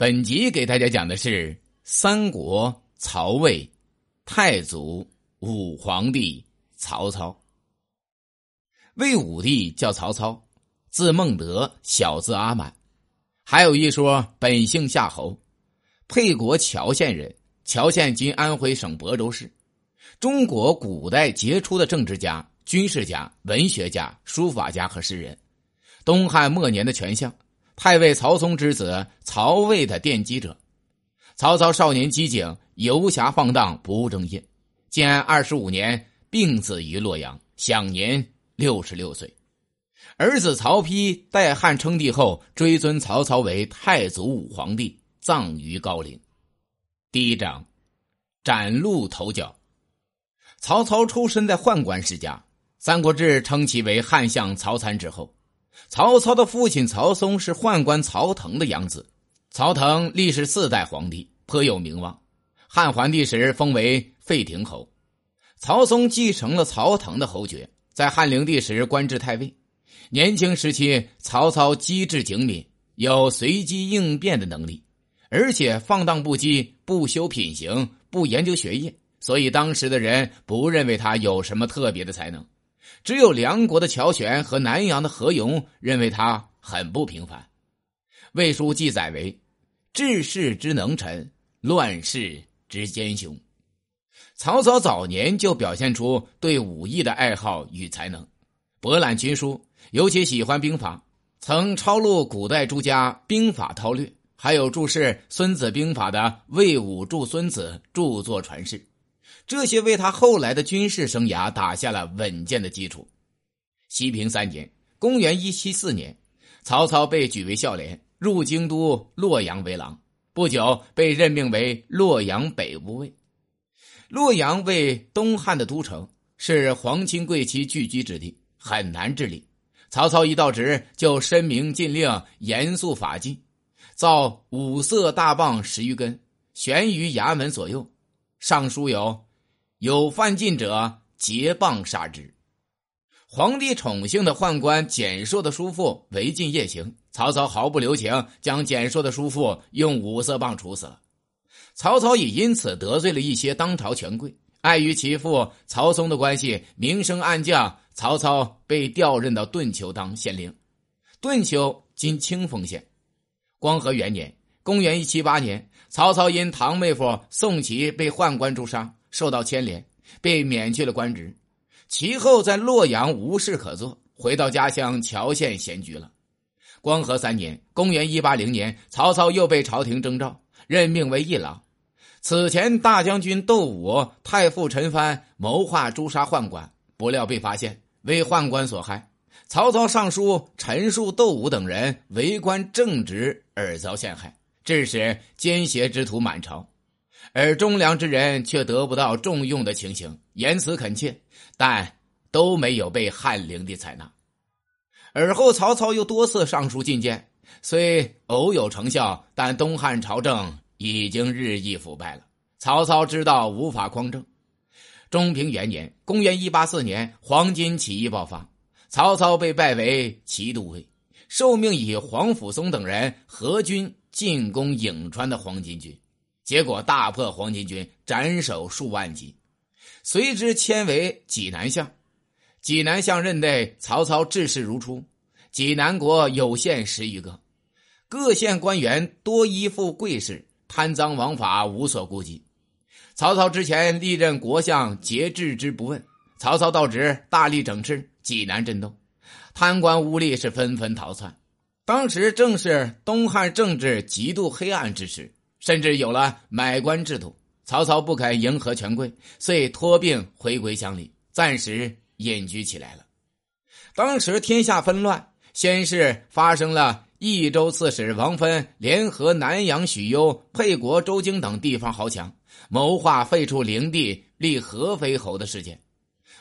本集给大家讲的是三国曹魏太祖武皇帝曹操。魏武帝叫曹操，字孟德，小字阿满，还有一说本姓夏侯，沛国谯县人。谯县今安徽省亳州市，中国古代杰出的政治家、军事家、文学家、书法家和诗人，东汉末年的权相。太尉曹嵩之子，曹魏的奠基者。曹操少年机警，游侠放荡，不务正业。建安二十五年，病死于洛阳，享年六十六岁。儿子曹丕代汉称帝后，追尊曹操为太祖武皇帝，葬于高陵。第一章，崭露头角。曹操出身在宦官世家，《三国志》称其为汉相曹参之后。曹操的父亲曹嵩是宦官曹腾的养子，曹腾历时四代皇帝，颇有名望。汉桓帝时封为废亭侯，曹嵩继承了曹腾的侯爵，在汉灵帝时官至太尉。年轻时期，曹操机智精敏，有随机应变的能力，而且放荡不羁，不修品行，不研究学业，所以当时的人不认为他有什么特别的才能。只有梁国的乔玄和南阳的何勇认为他很不平凡。魏书记载为：“治世之能臣，乱世之奸雄。”曹操早年就表现出对武艺的爱好与才能，博览群书，尤其喜欢兵法，曾抄录古代诸家兵法韬略，还有注释《孙子兵法》的魏武著孙子著作传世。这些为他后来的军事生涯打下了稳健的基础。西平三年（公元一七四年），曹操被举为孝廉，入京都洛阳为郎。不久，被任命为洛阳北吴尉。洛阳为东汉的都城，是皇亲贵戚聚居之地，很难治理。曹操一到职，就申明禁令，严肃法纪，造五色大棒十余根，悬于衙门左右，上书有。有犯禁者，结棒杀之。皇帝宠幸的宦官简硕的叔父违禁夜行，曹操毫不留情，将简硕的叔父用五色棒处死了。曹操也因此得罪了一些当朝权贵，碍于其父曹嵩的关系，明升暗降。曹操被调任到顿丘当县令。顿丘今清丰县。光和元年（公元一七八年），曹操因堂妹夫宋祁被宦官诛杀。受到牵连，被免去了官职。其后在洛阳无事可做，回到家乡谯县闲居了。光和三年（公元一八零年），曹操又被朝廷征召，任命为议郎。此前大将军窦武、太傅陈蕃谋划诛杀宦官，不料被发现，为宦官所害。曹操上书陈述窦武等人为官正直而遭陷害，致使奸邪之徒满朝。而忠良之人却得不到重用的情形，言辞恳切，但都没有被汉灵帝采纳。而后曹操又多次上书进谏，虽偶有成效，但东汉朝政已经日益腐败了。曹操知道无法匡正。中平元年（公元一八四年），黄巾起义爆发，曹操被拜为骑都尉，受命以黄甫松等人合军进攻颍川的黄巾军。结果大破黄巾军，斩首数万级，随之迁为济南相。济南相任内，曹操治事如初。济南国有县十余个，各县官员多依附贵士，贪赃枉法无所顾忌。曹操之前历任国相，皆置之不问。曹操到职，大力整治，济南震动，贪官污吏是纷纷逃窜。当时正是东汉政治极度黑暗之时。甚至有了买官制度，曹操不肯迎合权贵，遂托病回归乡里，暂时隐居起来了。当时天下纷乱，先是发生了益州刺史王芬联合南阳、许攸、沛国、周京等地方豪强，谋划废除灵帝，立合肥侯的事件。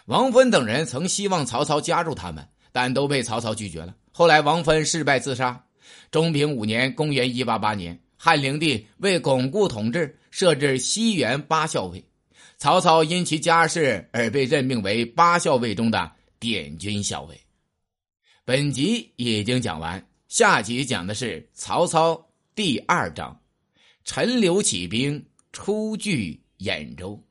王芬等人曾希望曹操加入他们，但都被曹操拒绝了。后来王芬事败自杀。中平五年（公元188年）。汉灵帝为巩固统治，设置西园八校尉。曹操因其家世而被任命为八校尉中的典军校尉。本集已经讲完，下集讲的是曹操第二章陈留起兵出据兖州。